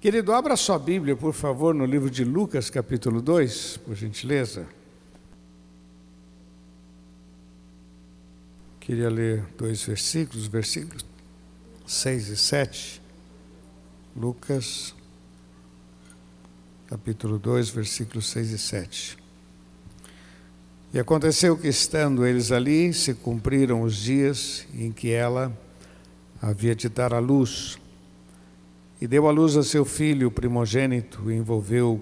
Querido, abra sua Bíblia, por favor, no livro de Lucas, capítulo 2, por gentileza. Queria ler dois versículos, versículos 6 e 7. Lucas, capítulo 2, versículos 6 e 7. E aconteceu que, estando eles ali, se cumpriram os dias em que ela havia de dar à luz. E deu à luz a seu filho primogênito, envolveu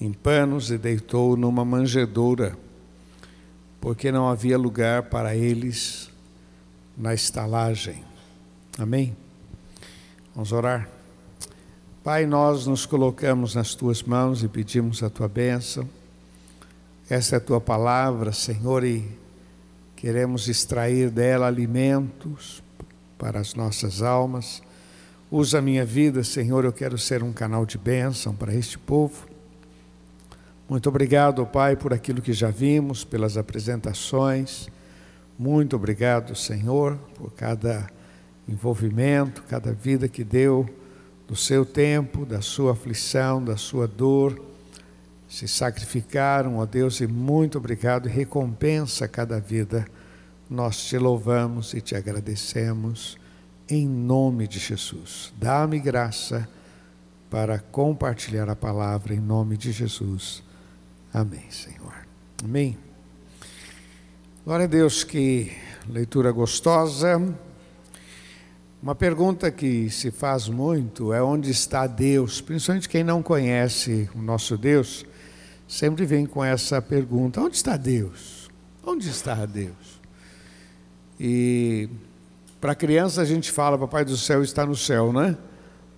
em panos e deitou numa manjedoura, porque não havia lugar para eles na estalagem. Amém? Vamos orar. Pai, nós nos colocamos nas tuas mãos e pedimos a tua bênção. Esta é a tua palavra, Senhor, e queremos extrair dela alimentos para as nossas almas. Usa a minha vida, Senhor, eu quero ser um canal de bênção para este povo. Muito obrigado, Pai, por aquilo que já vimos, pelas apresentações. Muito obrigado, Senhor, por cada envolvimento, cada vida que deu do seu tempo, da sua aflição, da sua dor. Se sacrificaram, ó Deus, e muito obrigado recompensa cada vida nós te louvamos e te agradecemos em nome de Jesus. Dá-me graça para compartilhar a palavra em nome de Jesus. Amém, Senhor. Amém. Glória a Deus, que leitura gostosa. Uma pergunta que se faz muito é onde está Deus? Principalmente quem não conhece o nosso Deus, sempre vem com essa pergunta: onde está Deus? Onde está Deus? E para criança a gente fala, Papai do céu está no céu, né?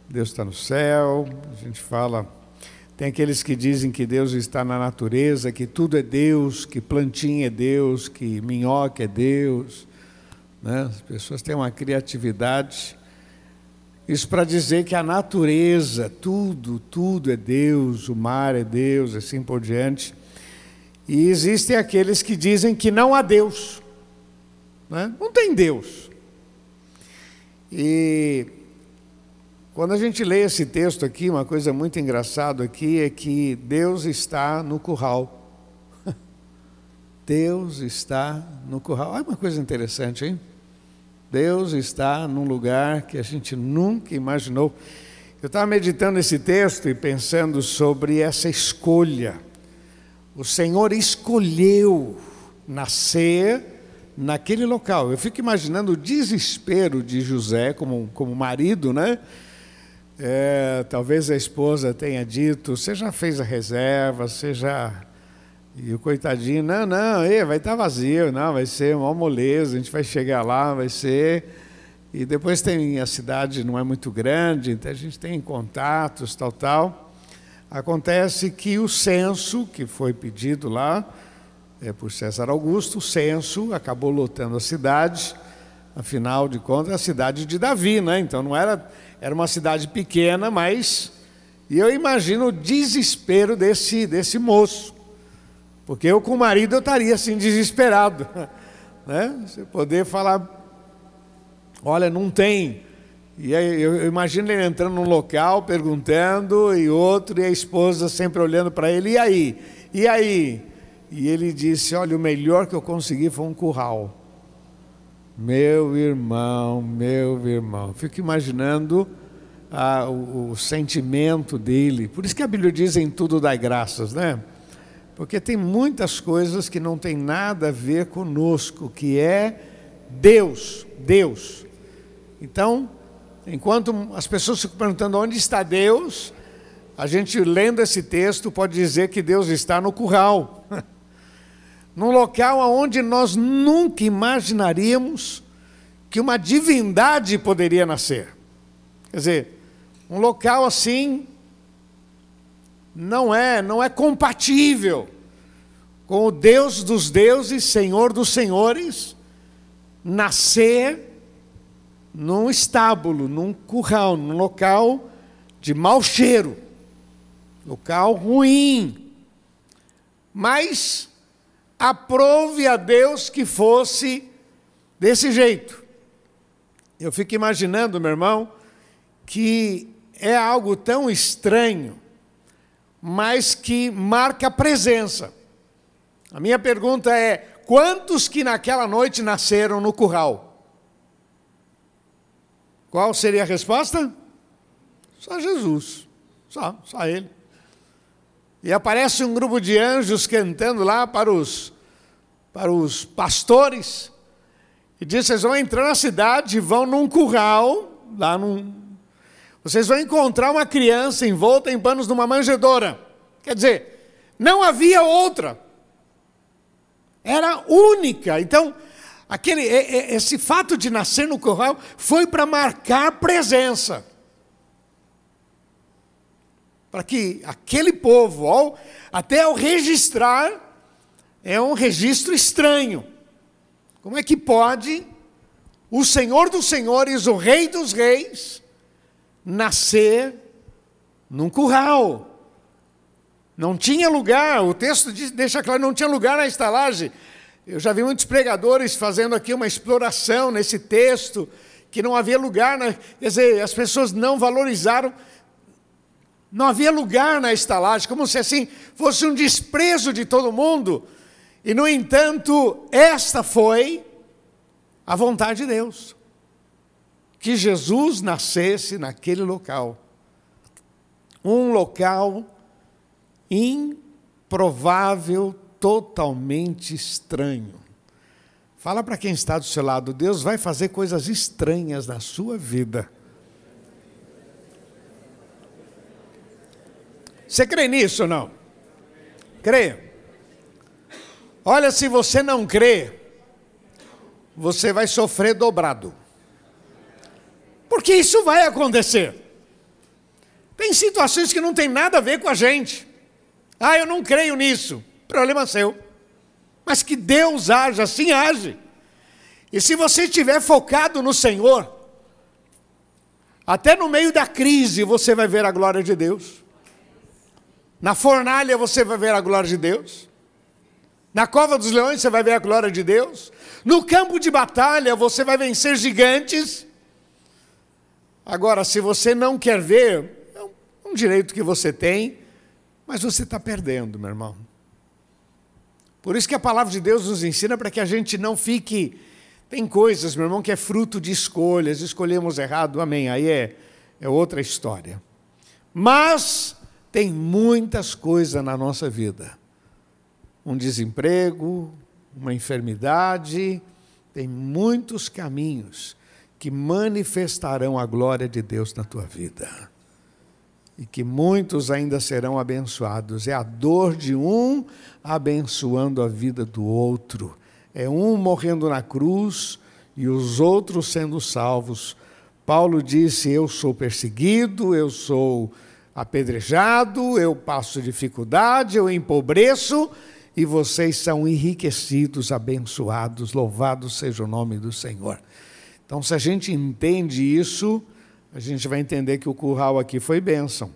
Deus está no céu, a gente fala. Tem aqueles que dizem que Deus está na natureza, que tudo é Deus, que plantinha é Deus, que minhoca é Deus. Né? As pessoas têm uma criatividade. Isso para dizer que a natureza, tudo, tudo é Deus, o mar é Deus, assim por diante. E existem aqueles que dizem que não há Deus. Né? Não tem Deus. E quando a gente lê esse texto aqui, uma coisa muito engraçada aqui é que Deus está no curral. Deus está no curral. Olha uma coisa interessante, hein? Deus está num lugar que a gente nunca imaginou. Eu estava meditando esse texto e pensando sobre essa escolha. O Senhor escolheu nascer naquele local. Eu fico imaginando o desespero de José como, como marido, né? É, talvez a esposa tenha dito: você já fez a reserva, você já. E o coitadinho, não, não, vai estar vazio, não, vai ser uma moleza, a gente vai chegar lá, vai ser. E depois tem a cidade não é muito grande, então a gente tem contatos, tal, tal. Acontece que o censo que foi pedido lá, é, por César Augusto, o censo acabou lotando a cidade, afinal de contas, a cidade de Davi, né? Então não era, era uma cidade pequena, mas. E eu imagino o desespero desse, desse moço, porque eu com o marido eu estaria assim desesperado, né? Você poder falar, olha, não tem. E aí eu imagino ele entrando num local, perguntando, e outro, e a esposa sempre olhando para ele, e aí? E aí? E ele disse: Olha, o melhor que eu consegui foi um curral. Meu irmão, meu irmão. Fico imaginando ah, o, o, sentimento dele. Por isso que a Bíblia diz em tudo dai graças, né? Porque tem muitas coisas que não tem nada a ver conosco, que é Deus, Deus. Então, enquanto as pessoas ficam perguntando onde está Deus, a gente lendo esse texto pode dizer que Deus está no curral. num local onde nós nunca imaginaríamos que uma divindade poderia nascer. Quer dizer, um local assim não é, não é compatível com o Deus dos deuses, Senhor dos senhores, nascer num estábulo, num curral, num local de mau cheiro, local ruim. Mas aprove a Deus que fosse desse jeito. Eu fico imaginando, meu irmão, que é algo tão estranho, mas que marca a presença. A minha pergunta é: quantos que naquela noite nasceram no curral? Qual seria a resposta? Só Jesus. Só, só ele. E aparece um grupo de anjos cantando lá para os, para os pastores. E diz: vocês vão entrar na cidade, vão num curral, lá num. Vocês vão encontrar uma criança envolta em panos de uma manjedoura. Quer dizer, não havia outra. Era única. Então, aquele, esse fato de nascer no curral foi para marcar presença para que aquele povo, ao, até ao registrar, é um registro estranho. Como é que pode o Senhor dos Senhores, o Rei dos Reis, nascer num curral? Não tinha lugar, o texto diz, deixa claro, não tinha lugar na estalagem. Eu já vi muitos pregadores fazendo aqui uma exploração nesse texto, que não havia lugar, na, quer dizer, as pessoas não valorizaram não havia lugar na estalagem, como se assim fosse um desprezo de todo mundo. E, no entanto, esta foi a vontade de Deus. Que Jesus nascesse naquele local. Um local improvável, totalmente estranho. Fala para quem está do seu lado, Deus vai fazer coisas estranhas na sua vida. Você crê nisso ou não? Crê. Olha, se você não crê, você vai sofrer dobrado. Porque isso vai acontecer. Tem situações que não tem nada a ver com a gente. Ah, eu não creio nisso. Problema seu. Mas que Deus age, assim age. E se você estiver focado no Senhor, até no meio da crise você vai ver a glória de Deus. Na fornalha você vai ver a glória de Deus. Na cova dos leões você vai ver a glória de Deus. No campo de batalha você vai vencer gigantes. Agora, se você não quer ver, é um direito que você tem, mas você está perdendo, meu irmão. Por isso que a palavra de Deus nos ensina para que a gente não fique. Tem coisas, meu irmão, que é fruto de escolhas, escolhemos errado, amém. Aí é, é outra história. Mas tem muitas coisas na nossa vida. Um desemprego, uma enfermidade, tem muitos caminhos que manifestarão a glória de Deus na tua vida. E que muitos ainda serão abençoados. É a dor de um abençoando a vida do outro. É um morrendo na cruz e os outros sendo salvos. Paulo disse: Eu sou perseguido, eu sou apedrejado, eu passo dificuldade, eu empobreço, e vocês são enriquecidos, abençoados, louvado seja o nome do Senhor. Então, se a gente entende isso, a gente vai entender que o curral aqui foi bênção.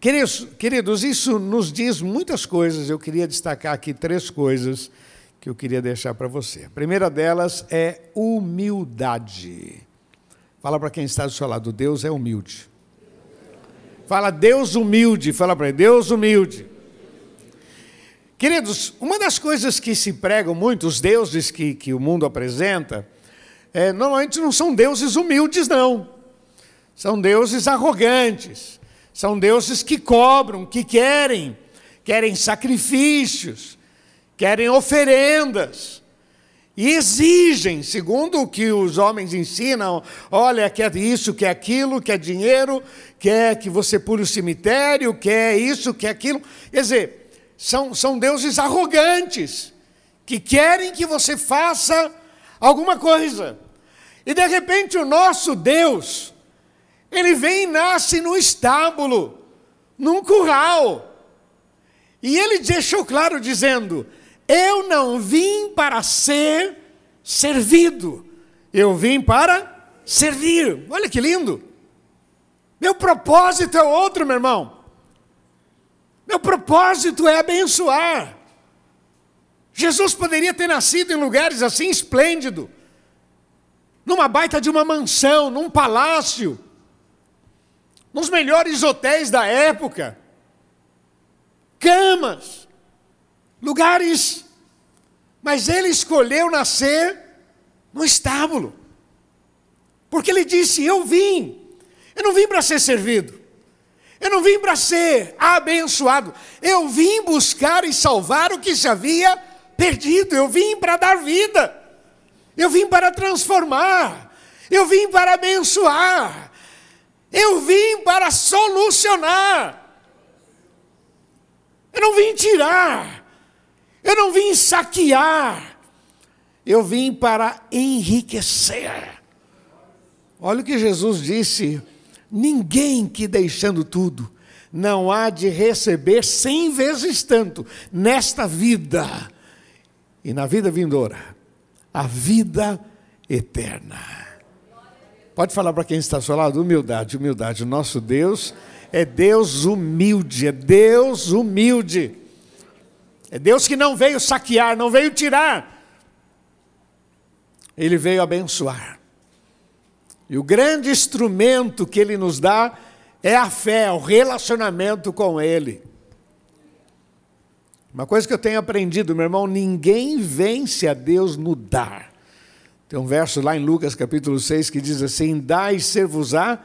Queridos, queridos, isso nos diz muitas coisas, eu queria destacar aqui três coisas que eu queria deixar para você. A primeira delas é humildade. Fala para quem está do seu lado, Deus é humilde. Fala Deus humilde, fala para ele, Deus humilde. Queridos, uma das coisas que se pregam muito, os deuses que, que o mundo apresenta, é, normalmente não são deuses humildes, não. São deuses arrogantes, são deuses que cobram, que querem, querem sacrifícios, querem oferendas. E exigem, segundo o que os homens ensinam, olha, quer isso, quer aquilo, quer dinheiro, quer que você pule o cemitério, quer isso, quer aquilo. Quer dizer, são, são deuses arrogantes, que querem que você faça alguma coisa. E de repente o nosso Deus, ele vem e nasce no estábulo, num curral. E ele deixou claro dizendo: eu não vim para ser servido, eu vim para servir. Olha que lindo. Meu propósito é outro, meu irmão. Meu propósito é abençoar. Jesus poderia ter nascido em lugares assim esplêndido, numa baita de uma mansão, num palácio. nos melhores hotéis da época, camas, lugares, mas ele escolheu nascer no estábulo, porque ele disse: Eu vim, eu não vim para ser servido, eu não vim para ser abençoado, eu vim buscar e salvar o que se havia perdido, eu vim para dar vida, eu vim para transformar, eu vim para abençoar, eu vim para solucionar. Eu não vim tirar, eu não vim saquear, eu vim para enriquecer. Olha o que Jesus disse: ninguém que deixando tudo não há de receber cem vezes tanto nesta vida e na vida vindoura, a vida eterna. Pode falar para quem está ao seu lado? Humildade, humildade. O nosso Deus é Deus humilde, é Deus humilde. É Deus que não veio saquear, não veio tirar. Ele veio abençoar. E o grande instrumento que ele nos dá é a fé, o relacionamento com ele. Uma coisa que eu tenho aprendido, meu irmão, ninguém vence a Deus no dar. Tem um verso lá em Lucas capítulo 6 que diz assim: Dai ser-vos-á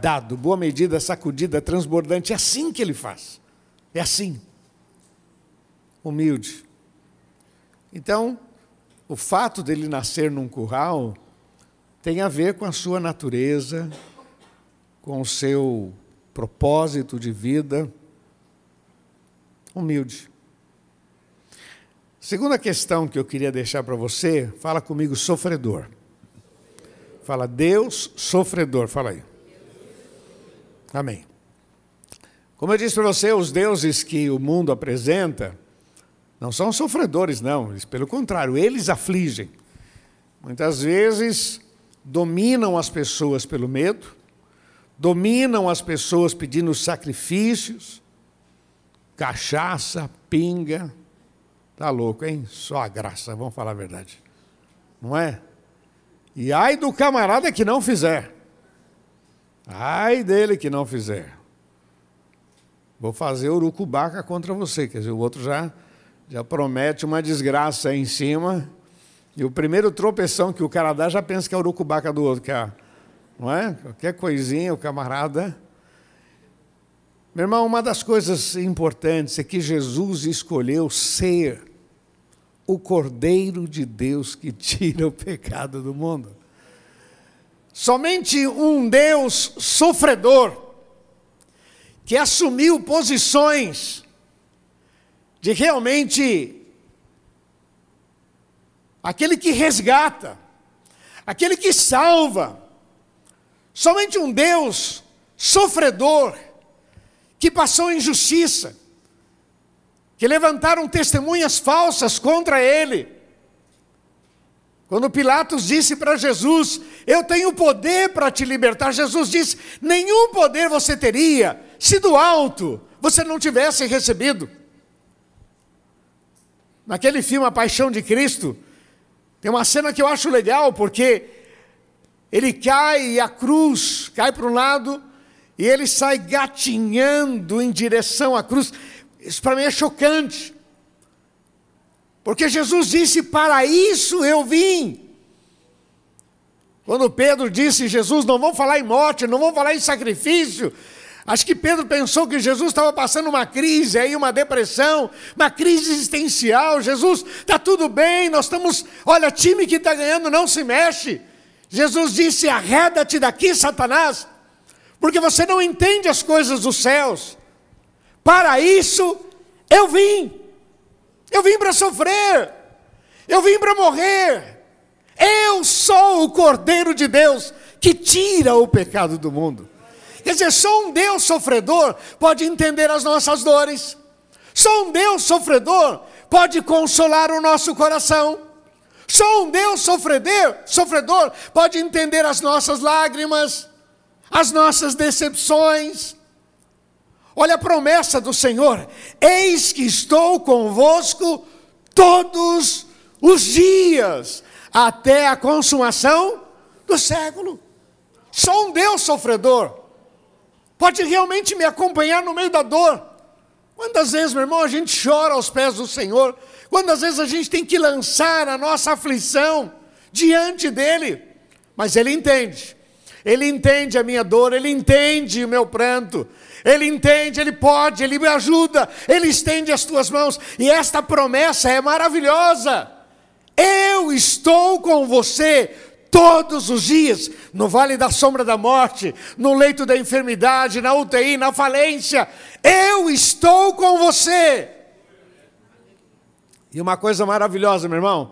dado, boa medida, sacudida, transbordante. É assim que ele faz. É assim. Humilde. Então, o fato dele nascer num curral tem a ver com a sua natureza, com o seu propósito de vida. Humilde. Segunda questão que eu queria deixar para você, fala comigo, sofredor. Fala, Deus sofredor, fala aí. Amém. Como eu disse para você, os deuses que o mundo apresenta não são sofredores, não. Pelo contrário, eles afligem. Muitas vezes dominam as pessoas pelo medo, dominam as pessoas pedindo sacrifícios, cachaça, pinga. Tá louco, hein? Só a graça, vamos falar a verdade. Não é? E ai do camarada que não fizer. Ai dele que não fizer. Vou fazer urucubaca contra você. Quer dizer, o outro já, já promete uma desgraça aí em cima. E o primeiro tropeção que o cara dá já pensa que é urucubaca do outro. Que é, não é? Qualquer coisinha, o camarada. Meu irmão, uma das coisas importantes é que Jesus escolheu ser o Cordeiro de Deus que tira o pecado do mundo. Somente um Deus sofredor, que assumiu posições de realmente aquele que resgata, aquele que salva. Somente um Deus sofredor, que passou injustiça, que levantaram testemunhas falsas contra ele, quando Pilatos disse para Jesus: Eu tenho poder para te libertar, Jesus disse: Nenhum poder você teria se do alto você não tivesse recebido. Naquele filme A Paixão de Cristo, tem uma cena que eu acho legal, porque ele cai e a cruz cai para um lado e ele sai gatinhando em direção à cruz. Isso para mim é chocante. Porque Jesus disse: Para isso eu vim. Quando Pedro disse: Jesus, não vamos falar em morte, não vamos falar em sacrifício. Acho que Pedro pensou que Jesus estava passando uma crise aí, uma depressão, uma crise existencial. Jesus, está tudo bem, nós estamos. Olha, time que está ganhando não se mexe. Jesus disse: arreda-te daqui, Satanás, porque você não entende as coisas dos céus. Para isso eu vim. Eu vim para sofrer. Eu vim para morrer. Eu sou o Cordeiro de Deus que tira o pecado do mundo. Quer dizer, só um Deus sofredor pode entender as nossas dores. Só um Deus sofredor pode consolar o nosso coração. Só um Deus sofredor, sofredor pode entender as nossas lágrimas, as nossas decepções. Olha a promessa do Senhor: eis que estou convosco todos os dias, até a consumação do século. Só um Deus sofredor pode realmente me acompanhar no meio da dor. Quantas vezes, meu irmão, a gente chora aos pés do Senhor? Quantas vezes a gente tem que lançar a nossa aflição diante dEle? Mas Ele entende. Ele entende a minha dor, Ele entende o meu pranto, Ele entende, Ele pode, Ele me ajuda, Ele estende as tuas mãos, e esta promessa é maravilhosa. Eu estou com você todos os dias, no vale da sombra da morte, no leito da enfermidade, na UTI, na falência. Eu estou com você. E uma coisa maravilhosa, meu irmão,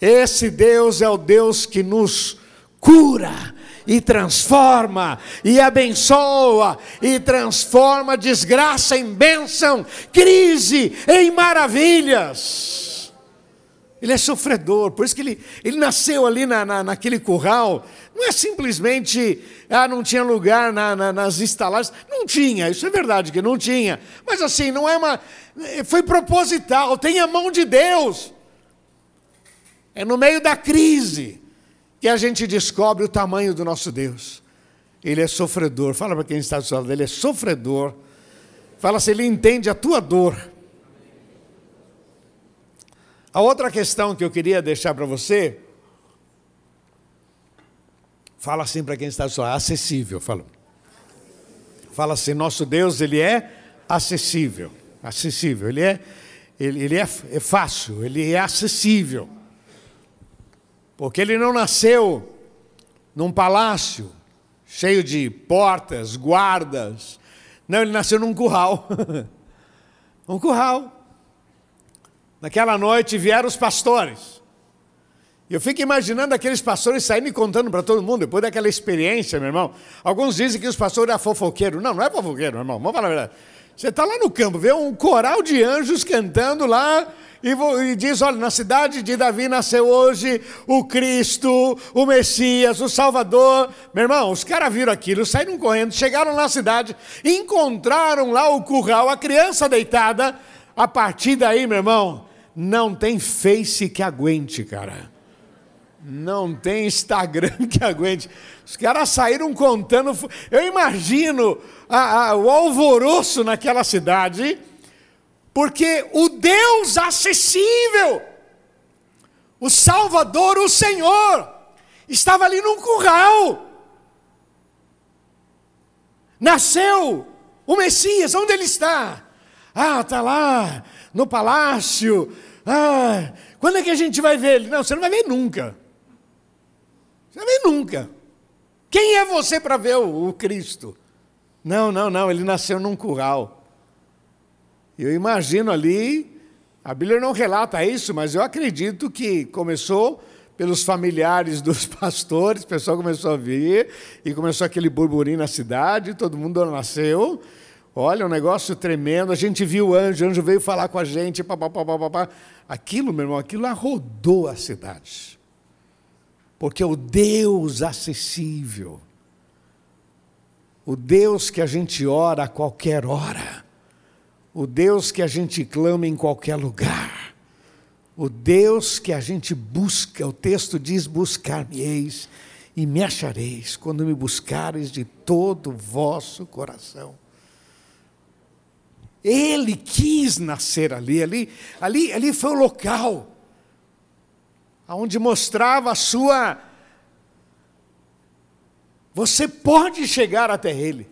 esse Deus é o Deus que nos cura e transforma e abençoa e transforma desgraça em bênção, crise em maravilhas. Ele é sofredor, por isso que ele, ele nasceu ali na, na, naquele curral. Não é simplesmente, ah, não tinha lugar na, na, nas estalagens. Não tinha, isso é verdade que não tinha. Mas assim, não é uma. Foi proposital, tem a mão de Deus. É no meio da crise que a gente descobre o tamanho do nosso Deus. Ele é sofredor. Fala para quem está do seu lado, ele é sofredor. Fala se ele entende a tua dor. A outra questão que eu queria deixar para você, fala assim para quem está do acessível, fala. Fala assim, nosso Deus, ele é acessível, acessível, ele é, ele, ele é, é fácil, ele é acessível. Porque ele não nasceu num palácio cheio de portas, guardas. Não, ele nasceu num curral. um curral. Naquela noite vieram os pastores. Eu fico imaginando aqueles pastores saindo contando para todo mundo, depois daquela experiência, meu irmão. Alguns dizem que os pastores eram fofoqueiros. Não, não é fofoqueiro, meu irmão. Vamos falar a verdade. Você está lá no campo, vê um coral de anjos cantando lá e diz: olha, na cidade de Davi nasceu hoje o Cristo, o Messias, o Salvador. Meu irmão, os caras viram aquilo, saíram correndo, chegaram na cidade, encontraram lá o curral, a criança deitada. A partir daí, meu irmão, não tem face que aguente, cara. Não tem Instagram que aguente. Os caras saíram contando. Eu imagino a, a, o alvoroço naquela cidade porque o Deus acessível, o Salvador, o Senhor, estava ali num curral. Nasceu o Messias, onde ele está? Ah, está lá, no palácio. Ah, quando é que a gente vai ver ele? Não, você não vai ver nunca. Você não vai ver nunca. Quem é você para ver o, o Cristo? Não, não, não, ele nasceu num curral. Eu imagino ali, a Bíblia não relata isso, mas eu acredito que começou pelos familiares dos pastores, o pessoal começou a vir e começou aquele burburinho na cidade, todo mundo nasceu. Olha, um negócio tremendo. A gente viu o anjo, o anjo veio falar com a gente, papapá, papapá. Aquilo, meu irmão, aquilo arrodou a cidade. Porque o Deus acessível, o Deus que a gente ora a qualquer hora, o Deus que a gente clama em qualquer lugar, o Deus que a gente busca, o texto diz: buscar-me-eis e me achareis, quando me buscareis de todo o vosso coração. Ele quis nascer ali, ali, ali, ali foi o local onde mostrava a sua. Você pode chegar até Ele.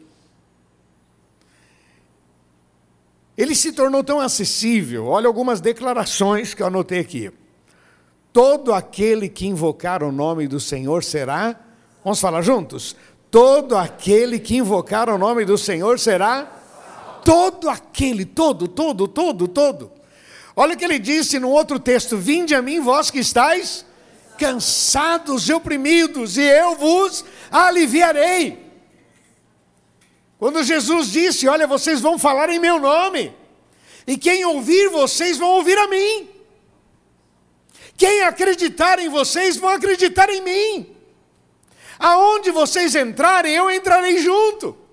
Ele se tornou tão acessível. Olha algumas declarações que eu anotei aqui. Todo aquele que invocar o nome do Senhor será. Vamos falar juntos? Todo aquele que invocar o nome do Senhor será. Todo aquele, todo, todo, todo, todo. Olha o que ele disse no outro texto: Vinde a mim, vós que estáis cansados e oprimidos, e eu vos aliviarei. Quando Jesus disse: Olha, vocês vão falar em meu nome, e quem ouvir vocês vão ouvir a mim. Quem acreditar em vocês vão acreditar em mim. Aonde vocês entrarem, eu entrarei junto.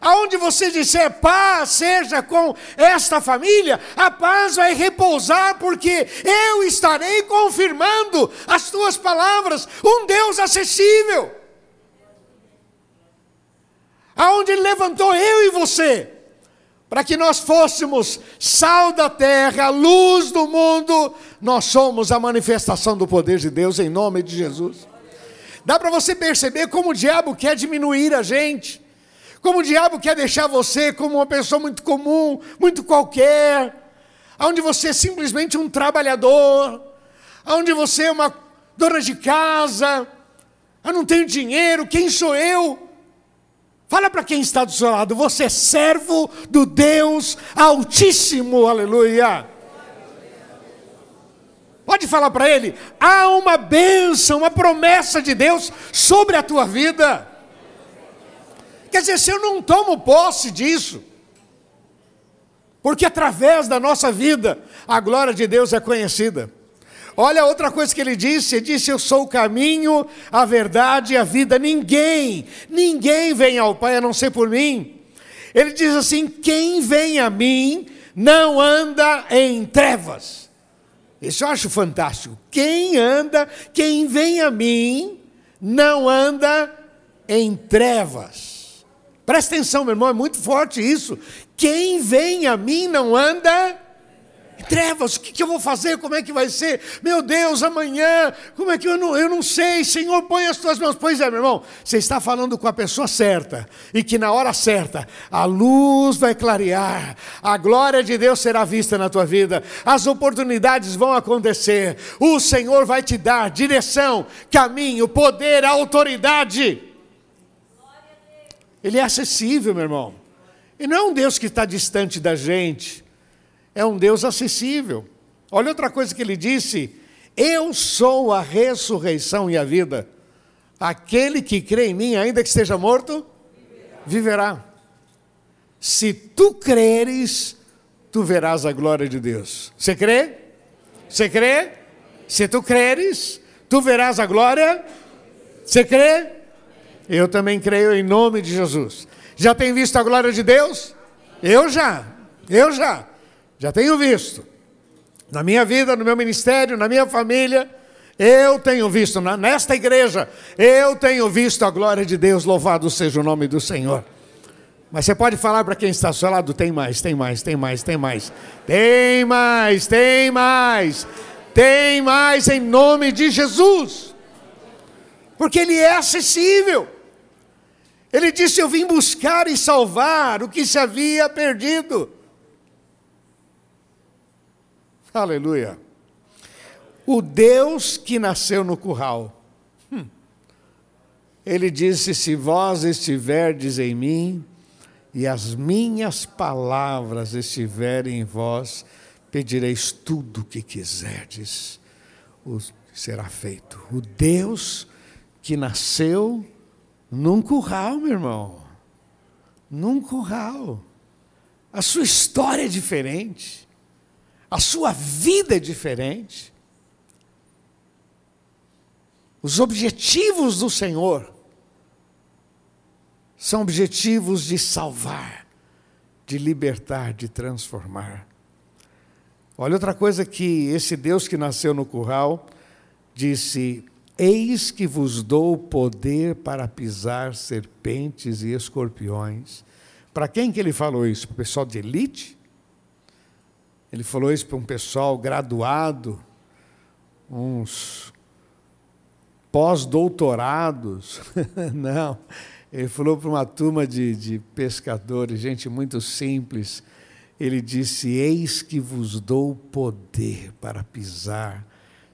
Aonde você disser paz seja com esta família, a paz vai repousar, porque eu estarei confirmando as tuas palavras, um Deus acessível. Aonde Ele levantou eu e você, para que nós fôssemos sal da terra, luz do mundo, nós somos a manifestação do poder de Deus em nome de Jesus. Dá para você perceber como o diabo quer diminuir a gente, como o diabo quer deixar você como uma pessoa muito comum, muito qualquer, onde você é simplesmente um trabalhador, onde você é uma dona de casa, eu não tenho dinheiro, quem sou eu? Fala para quem está do seu lado, você é servo do Deus Altíssimo, aleluia. Pode falar para ele, há uma bênção, uma promessa de Deus sobre a tua vida. Quer dizer, se eu não tomo posse disso, porque através da nossa vida a glória de Deus é conhecida. Olha outra coisa que ele disse: ele disse, Eu sou o caminho, a verdade e a vida. Ninguém, ninguém vem ao Pai a não ser por mim. Ele diz assim: Quem vem a mim não anda em trevas. Isso eu acho fantástico. Quem anda, quem vem a mim, não anda em trevas. Presta atenção, meu irmão, é muito forte isso. Quem vem a mim não anda trevas, o que, que, eu vou fazer? Como é que vai ser? Meu Deus, amanhã, como é que eu não, eu não sei? Senhor, põe as tuas mãos. Pois é, meu irmão, você está falando com a pessoa certa, e que na hora certa a luz vai clarear, a glória de Deus será vista na tua vida, as oportunidades vão acontecer, o Senhor vai te dar direção, caminho, poder, autoridade. Ele é acessível, meu irmão. E não é um Deus que está distante da gente é um Deus acessível. Olha outra coisa que ele disse: Eu sou a ressurreição e a vida. Aquele que crê em mim, ainda que esteja morto, viverá. Se tu creres, tu verás a glória de Deus. Você crê? Você crê? Se tu creres, tu verás a glória. Você crê? Eu também creio em nome de Jesus. Já tem visto a glória de Deus? Eu já. Eu já. Já tenho visto. Na minha vida, no meu ministério, na minha família, eu tenho visto, nesta igreja, eu tenho visto a glória de Deus, louvado seja o nome do Senhor. Mas você pode falar para quem está ao seu lado: tem mais, tem mais, tem mais, tem mais, tem mais, tem mais, tem mais em nome de Jesus, porque Ele é acessível. Ele disse: Eu vim buscar e salvar o que se havia perdido. Aleluia. O Deus que nasceu no curral. Hum. Ele disse: Se vós estiverdes em mim e as minhas palavras estiverem em vós, pedireis tudo o que quiserdes, o será feito. O Deus que nasceu num curral, meu irmão. Num curral. A sua história é diferente a sua vida é diferente. Os objetivos do Senhor são objetivos de salvar, de libertar, de transformar. Olha outra coisa que esse Deus que nasceu no curral disse: Eis que vos dou poder para pisar serpentes e escorpiões. Para quem que ele falou isso? Para o pessoal de elite? Ele falou isso para um pessoal graduado, uns pós-doutorados. Não, ele falou para uma turma de, de pescadores, gente muito simples. Ele disse: Eis que vos dou poder para pisar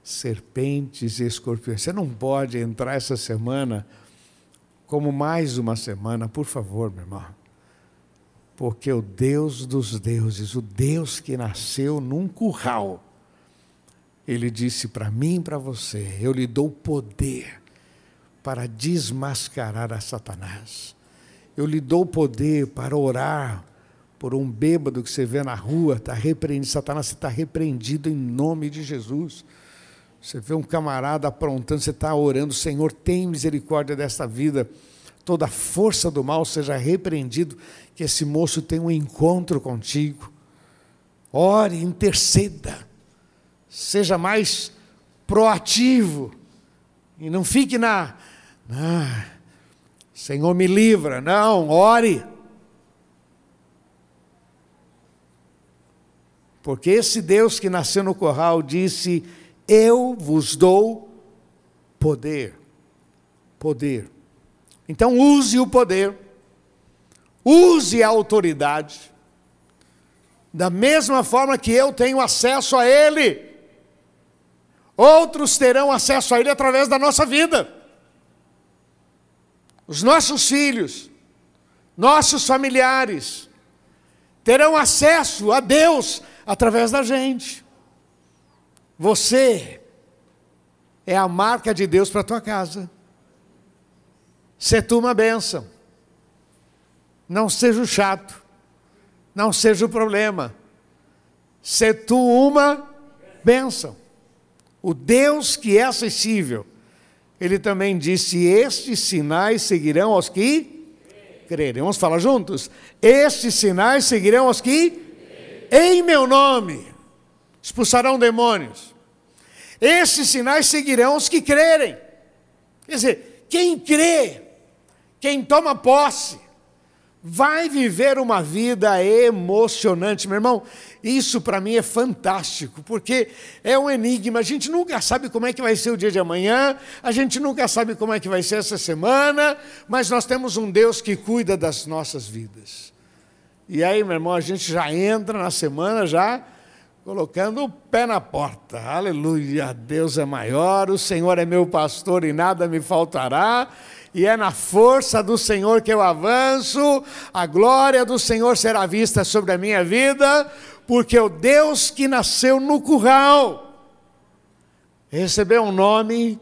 serpentes e escorpiões. Você não pode entrar essa semana como mais uma semana, por favor, meu irmão. Porque o Deus dos deuses, o Deus que nasceu num curral, ele disse para mim e para você: Eu lhe dou poder para desmascarar a Satanás. Eu lhe dou poder para orar por um bêbado que você vê na rua, está repreendido. Satanás, está repreendido em nome de Jesus. Você vê um camarada aprontando, você está orando, Senhor, tem misericórdia desta vida toda força do mal seja repreendido, que esse moço tenha um encontro contigo. Ore, interceda, seja mais proativo e não fique na. na Senhor, me livra. Não, ore. Porque esse Deus que nasceu no corral disse: Eu vos dou poder. Poder. Então use o poder, use a autoridade, da mesma forma que eu tenho acesso a Ele. Outros terão acesso a Ele através da nossa vida. Os nossos filhos, nossos familiares, terão acesso a Deus através da gente. Você é a marca de Deus para a tua casa. Ser tu uma bênção. Não seja o chato. Não seja o problema. Ser tu uma bênção. O Deus que é acessível. Ele também disse: Estes sinais seguirão aos que crerem. Vamos falar juntos? Estes sinais seguirão aos que em meu nome expulsarão demônios. Esses sinais seguirão os que crerem. Quer dizer, quem crê, quem toma posse, vai viver uma vida emocionante, meu irmão. Isso para mim é fantástico, porque é um enigma. A gente nunca sabe como é que vai ser o dia de amanhã, a gente nunca sabe como é que vai ser essa semana, mas nós temos um Deus que cuida das nossas vidas. E aí, meu irmão, a gente já entra na semana já colocando o pé na porta. Aleluia, Deus é maior, o Senhor é meu pastor e nada me faltará. E é na força do Senhor que eu avanço, a glória do Senhor será vista sobre a minha vida, porque o Deus que nasceu no curral recebeu um nome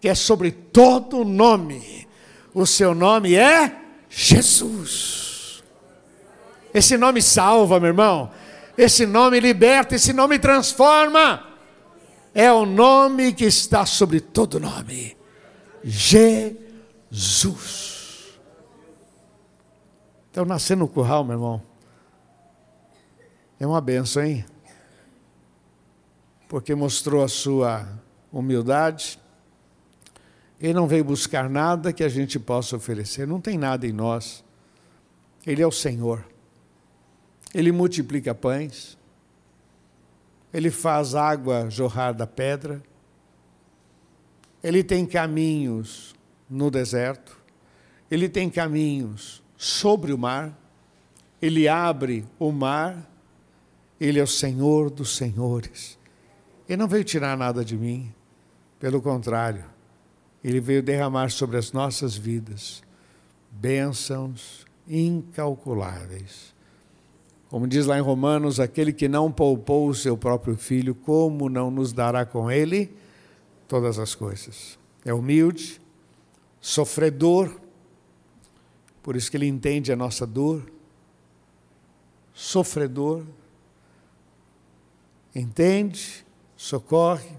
que é sobre todo nome. O seu nome é Jesus. Esse nome salva, meu irmão. Esse nome liberta, esse nome transforma. É o nome que está sobre todo nome. Jesus. Então, nascer no curral, meu irmão, é uma benção, hein? Porque mostrou a sua humildade. Ele não veio buscar nada que a gente possa oferecer, não tem nada em nós. Ele é o Senhor. Ele multiplica pães, ele faz água jorrar da pedra, ele tem caminhos no deserto, ele tem caminhos sobre o mar, ele abre o mar, ele é o Senhor dos senhores. Ele não veio tirar nada de mim, pelo contrário, ele veio derramar sobre as nossas vidas bênçãos incalculáveis. Como diz lá em Romanos, aquele que não poupou o seu próprio filho, como não nos dará com ele todas as coisas? É humilde, sofredor, por isso que ele entende a nossa dor. Sofredor, entende, socorre.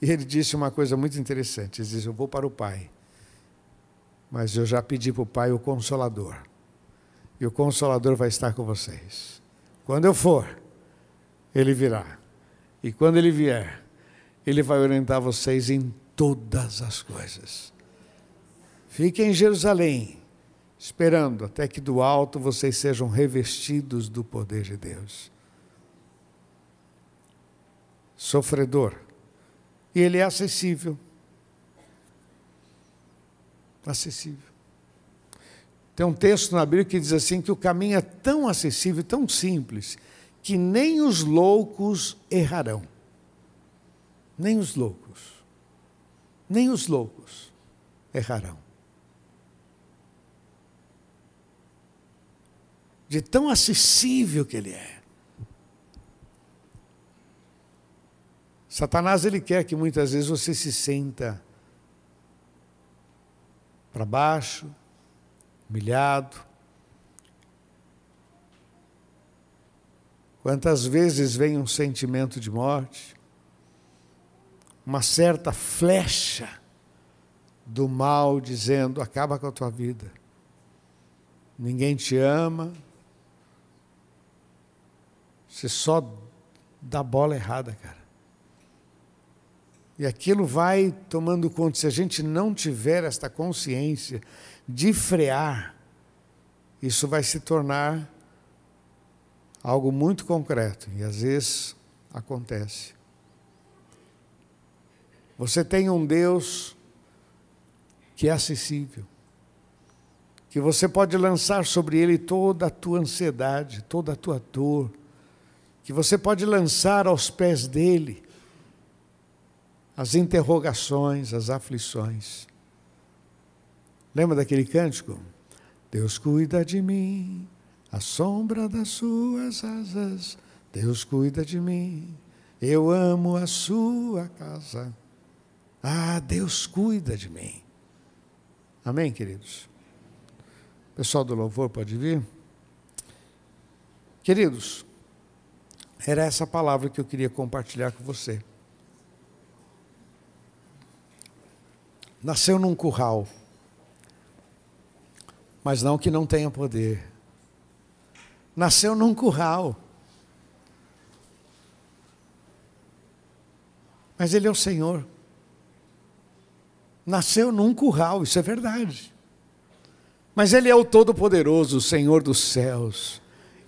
E ele disse uma coisa muito interessante: ele disse, Eu vou para o Pai, mas eu já pedi para o Pai o Consolador e o Consolador vai estar com vocês. Quando eu for, ele virá. E quando ele vier, ele vai orientar vocês em todas as coisas. Fiquem em Jerusalém, esperando até que do alto vocês sejam revestidos do poder de Deus. Sofredor. E ele é acessível. Acessível. Tem um texto na Bíblia que diz assim que o caminho é tão acessível, tão simples, que nem os loucos errarão. Nem os loucos. Nem os loucos errarão. De tão acessível que ele é. Satanás ele quer que muitas vezes você se senta para baixo, humilhado. Quantas vezes vem um sentimento de morte, uma certa flecha do mal dizendo: acaba com a tua vida, ninguém te ama, você só dá bola errada, cara. E aquilo vai tomando conta. Se a gente não tiver esta consciência de frear, isso vai se tornar algo muito concreto. E às vezes acontece. Você tem um Deus que é acessível, que você pode lançar sobre ele toda a tua ansiedade, toda a tua dor, que você pode lançar aos pés dele as interrogações, as aflições. Lembra daquele cântico? Deus cuida de mim, a sombra das suas asas. Deus cuida de mim, eu amo a sua casa. Ah, Deus cuida de mim. Amém, queridos? Pessoal do louvor pode vir? Queridos, era essa palavra que eu queria compartilhar com você. Nasceu num curral, mas não que não tenha poder. Nasceu num curral. Mas Ele é o Senhor nasceu num curral, isso é verdade. Mas Ele é o Todo-Poderoso, o Senhor dos céus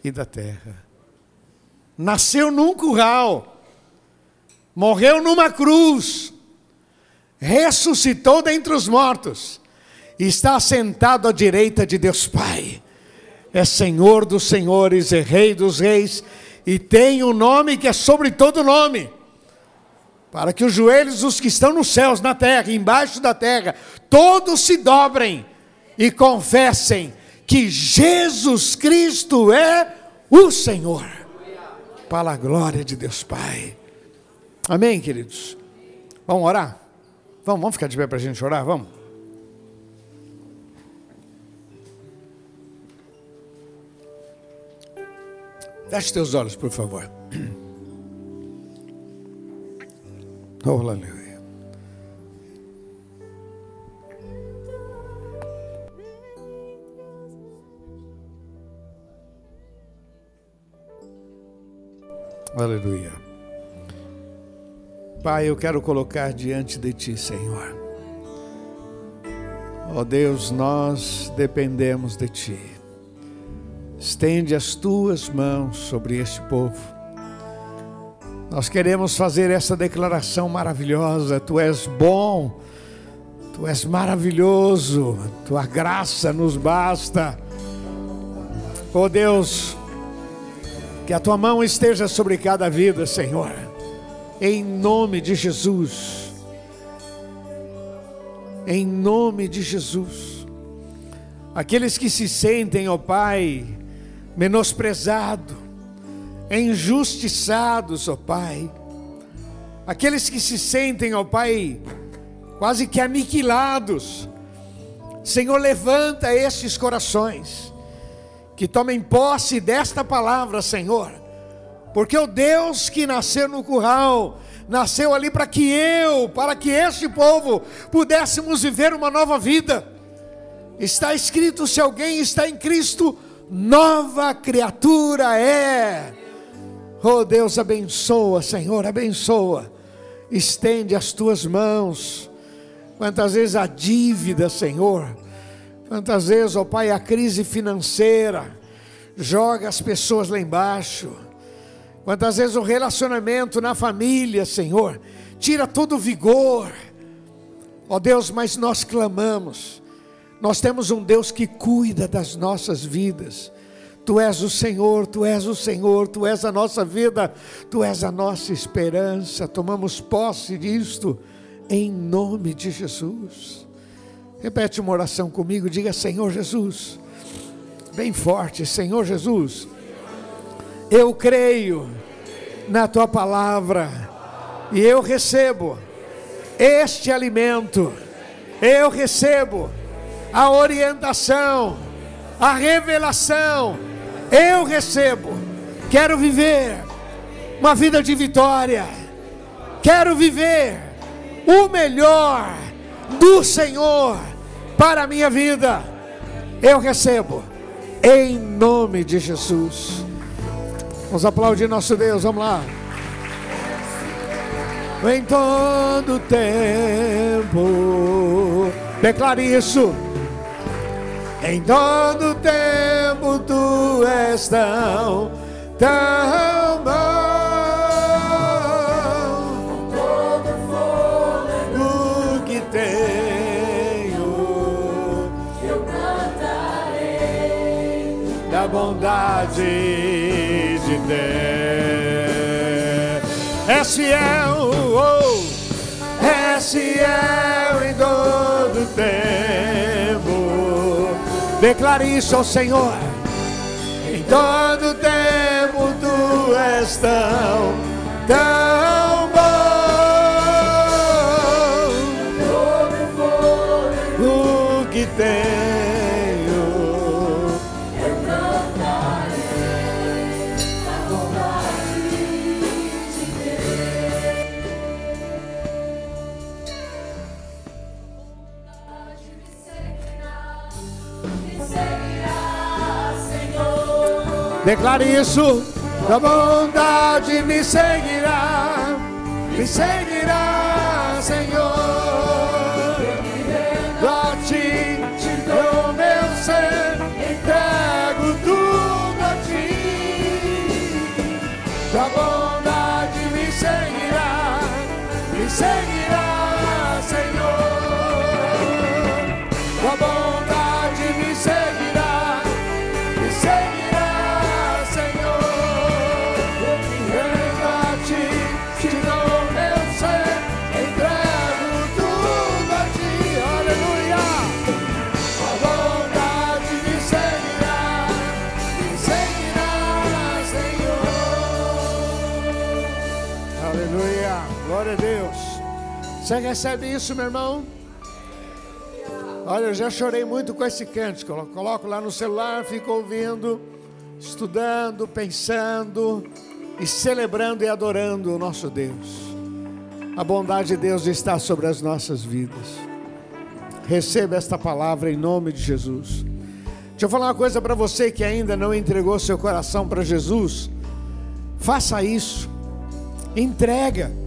e da terra. Nasceu num curral, morreu numa cruz, ressuscitou dentre os mortos, está sentado à direita de Deus Pai. É Senhor dos senhores e Rei dos reis, e tem um nome que é sobre todo nome para que os joelhos dos que estão nos céus, na terra, embaixo da terra, todos se dobrem e confessem que Jesus Cristo é o Senhor. Para a glória de Deus Pai. Amém, queridos? Vamos orar? Vamos, vamos ficar de pé para a gente orar? Vamos? Feche teus olhos, por favor. Oh, aleluia. Aleluia. Pai, eu quero colocar diante de Ti, Senhor. Ó oh Deus, nós dependemos de Ti. Estende as Tuas mãos sobre este povo nós queremos fazer essa declaração maravilhosa: Tu és bom, Tu és maravilhoso, Tua graça nos basta. Oh Deus, que a Tua mão esteja sobre cada vida, Senhor, em nome de Jesus. Em nome de Jesus. Aqueles que se sentem, ó oh Pai, menosprezados, injustiçados, ó Pai. Aqueles que se sentem, ó Pai, quase que aniquilados. Senhor, levanta estes corações que tomem posse desta palavra, Senhor. Porque o Deus que nasceu no curral, nasceu ali para que eu, para que este povo pudéssemos viver uma nova vida. Está escrito: se alguém está em Cristo, nova criatura é. Oh Deus, abençoa, Senhor, abençoa. Estende as tuas mãos. Quantas vezes a dívida, Senhor. Quantas vezes, ó oh Pai, a crise financeira joga as pessoas lá embaixo. Quantas vezes o relacionamento na família, Senhor, tira todo o vigor. Ó oh Deus, mas nós clamamos. Nós temos um Deus que cuida das nossas vidas. Tu és o Senhor, Tu és o Senhor, Tu és a nossa vida, Tu és a nossa esperança. Tomamos posse disto em nome de Jesus. Repete uma oração comigo, diga Senhor Jesus, bem forte, Senhor Jesus, eu creio na Tua palavra e eu recebo este alimento, eu recebo a orientação, a revelação eu recebo. Quero viver uma vida de vitória. Quero viver o melhor do Senhor para a minha vida. Eu recebo em nome de Jesus. Vamos aplaudir nosso Deus, vamos lá. em todo tempo. Declare isso. Em todo tempo tu és tão, tão bom. todo fôlego que tenho eu cantarei. da bondade de Deus. És fiel, oh, és fiel em todo Declare isso ao Senhor. Em todo tempo tu és tão, tão Declare isso. Da bondade me seguirá, me seguirá, Senhor. A ti, te dou meu ser, entrego tudo a ti. Da bondade me seguirá, me seguirá, Você recebe isso, meu irmão? Olha, eu já chorei muito com esse cântico. Eu Coloco lá no celular, fico ouvindo, estudando, pensando e celebrando e adorando o nosso Deus. A bondade de Deus está sobre as nossas vidas. Receba esta palavra em nome de Jesus. Deixa eu falar uma coisa para você que ainda não entregou seu coração para Jesus. Faça isso. Entrega.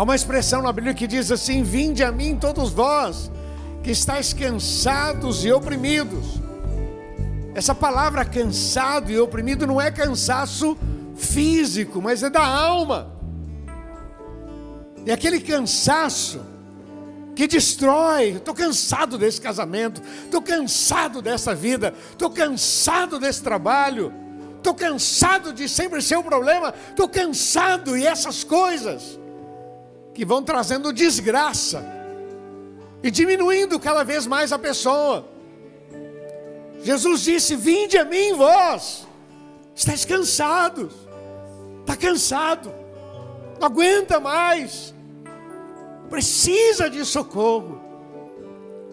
Há uma expressão na Bíblia que diz assim: Vinde a mim, todos vós que estáis cansados e oprimidos. Essa palavra cansado e oprimido não é cansaço físico, mas é da alma. E aquele cansaço que destrói. Estou cansado desse casamento, estou cansado dessa vida, estou cansado desse trabalho, estou cansado de sempre ser o problema, estou cansado e essas coisas que vão trazendo desgraça e diminuindo cada vez mais a pessoa. Jesus disse: Vinde a mim, vós, estáis cansados, está cansado, não aguenta mais, precisa de socorro.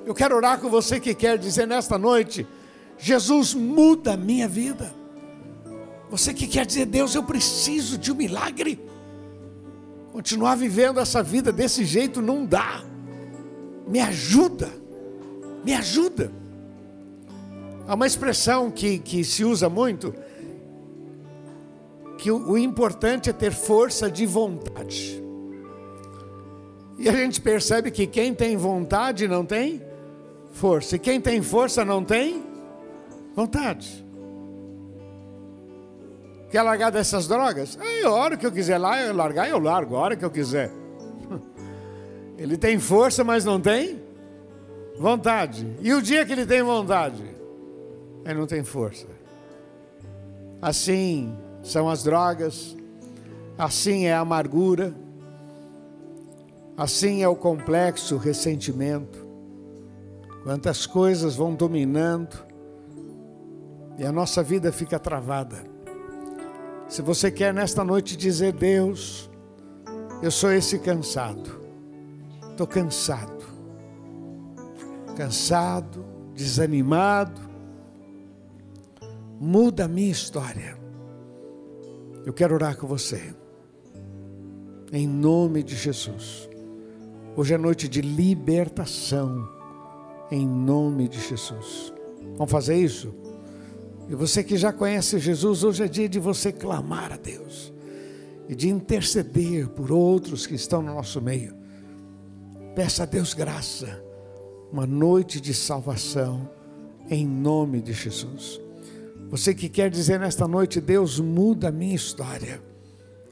Eu quero orar com você que quer dizer nesta noite: Jesus muda a minha vida. Você que quer dizer, Deus, eu preciso de um milagre. Continuar vivendo essa vida desse jeito não dá. Me ajuda, me ajuda. Há uma expressão que, que se usa muito, que o, o importante é ter força de vontade. E a gente percebe que quem tem vontade não tem força, e quem tem força não tem vontade. Quer largar dessas drogas? Aí, a hora que eu quiser lá, eu largar, eu largo, a hora que eu quiser. Ele tem força, mas não tem vontade. E o dia que ele tem vontade, ele não tem força. Assim são as drogas, assim é a amargura, assim é o complexo o ressentimento. Quantas coisas vão dominando e a nossa vida fica travada. Se você quer nesta noite dizer, Deus, eu sou esse cansado, estou cansado, cansado, desanimado, muda a minha história. Eu quero orar com você, em nome de Jesus. Hoje é noite de libertação, em nome de Jesus. Vamos fazer isso? E você que já conhece Jesus, hoje é dia de você clamar a Deus e de interceder por outros que estão no nosso meio. Peça a Deus graça, uma noite de salvação, em nome de Jesus. Você que quer dizer nesta noite, Deus muda a minha história.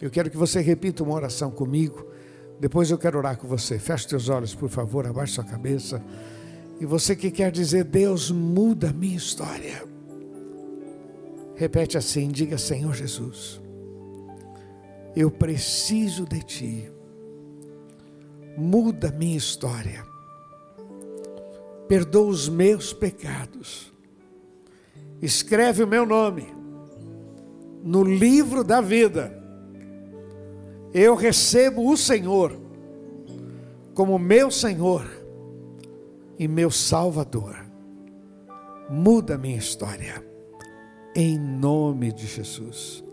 Eu quero que você repita uma oração comigo. Depois eu quero orar com você. Feche seus olhos, por favor, abaixe sua cabeça. E você que quer dizer, Deus muda a minha história. Repete assim: diga, Senhor Jesus, eu preciso de Ti. Muda minha história. Perdoa os meus pecados. Escreve o meu nome no livro da vida. Eu recebo o Senhor como meu Senhor e meu Salvador. Muda minha história, em nome de Jesus.